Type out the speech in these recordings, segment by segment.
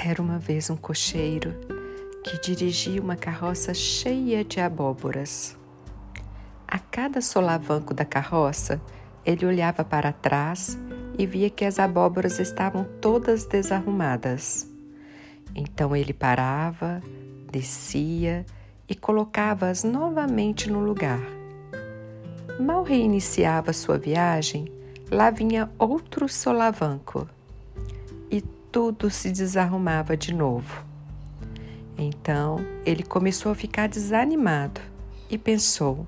Era uma vez um cocheiro que dirigia uma carroça cheia de abóboras. A cada solavanco da carroça, ele olhava para trás e via que as abóboras estavam todas desarrumadas. Então ele parava, descia e colocava-as novamente no lugar. Mal reiniciava sua viagem, lá vinha outro solavanco tudo se desarrumava de novo. Então ele começou a ficar desanimado e pensou: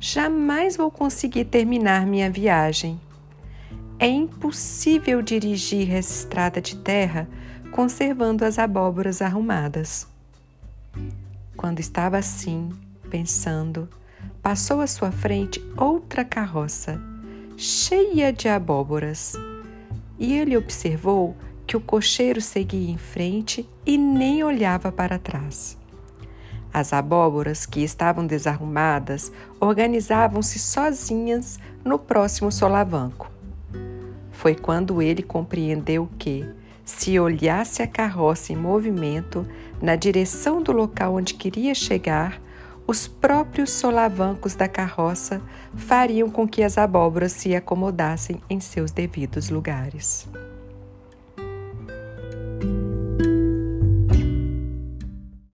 jamais vou conseguir terminar minha viagem. É impossível dirigir essa estrada de terra conservando as abóboras arrumadas. Quando estava assim, pensando, passou à sua frente outra carroça, cheia de abóboras e ele observou que o cocheiro seguia em frente e nem olhava para trás. As abóboras, que estavam desarrumadas, organizavam-se sozinhas no próximo solavanco. Foi quando ele compreendeu que, se olhasse a carroça em movimento na direção do local onde queria chegar, os próprios solavancos da carroça fariam com que as abóboras se acomodassem em seus devidos lugares.